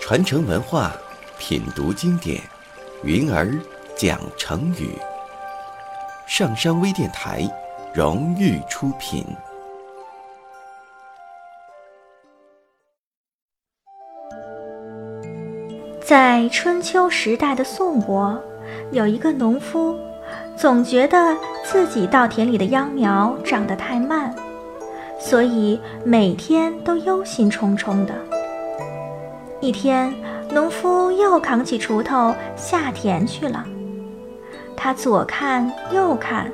传承文化，品读经典，云儿讲成语。上山微电台荣誉出品。在春秋时代的宋国，有一个农夫，总觉得自己稻田里的秧苗长得太慢，所以每天都忧心忡忡的。一天，农夫又扛起锄头下田去了。他左看右看，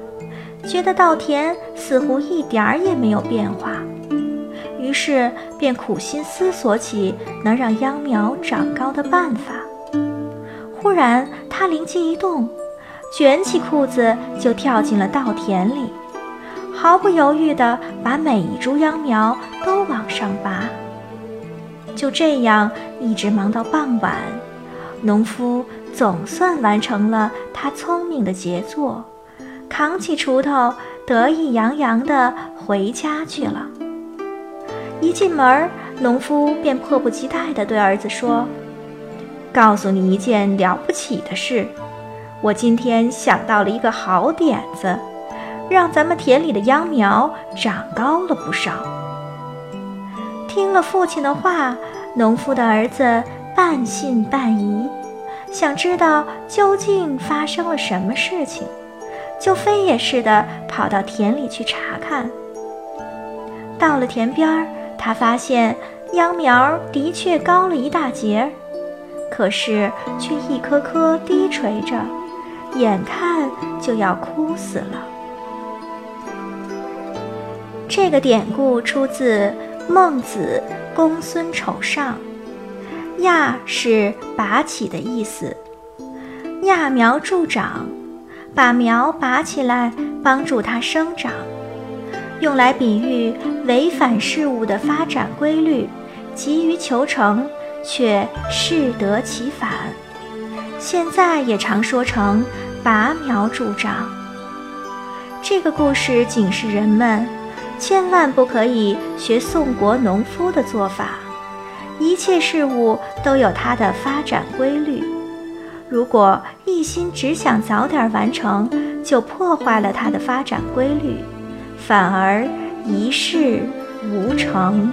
觉得稻田似乎一点儿也没有变化，于是便苦心思索起能让秧苗长高的办法。忽然，他灵机一动，卷起裤子就跳进了稻田里，毫不犹豫地把每一株秧苗都往上拔。就这样，一直忙到傍晚，农夫总算完成了他聪明的杰作，扛起锄头，得意洋洋地回家去了。一进门，农夫便迫不及待地对儿子说：“告诉你一件了不起的事，我今天想到了一个好点子，让咱们田里的秧苗长高了不少。”听了父亲的话，农夫的儿子半信半疑，想知道究竟发生了什么事情，就飞也似的跑到田里去查看。到了田边儿，他发现秧苗的确高了一大截，可是却一颗颗低垂着，眼看就要枯死了。这个典故出自。孟子《公孙丑上》，揠是拔起的意思，揠苗助长，把苗拔起来帮助它生长，用来比喻违反事物的发展规律，急于求成却适得其反。现在也常说成拔苗助长。这个故事警示人们。千万不可以学宋国农夫的做法，一切事物都有它的发展规律。如果一心只想早点完成，就破坏了它的发展规律，反而一事无成。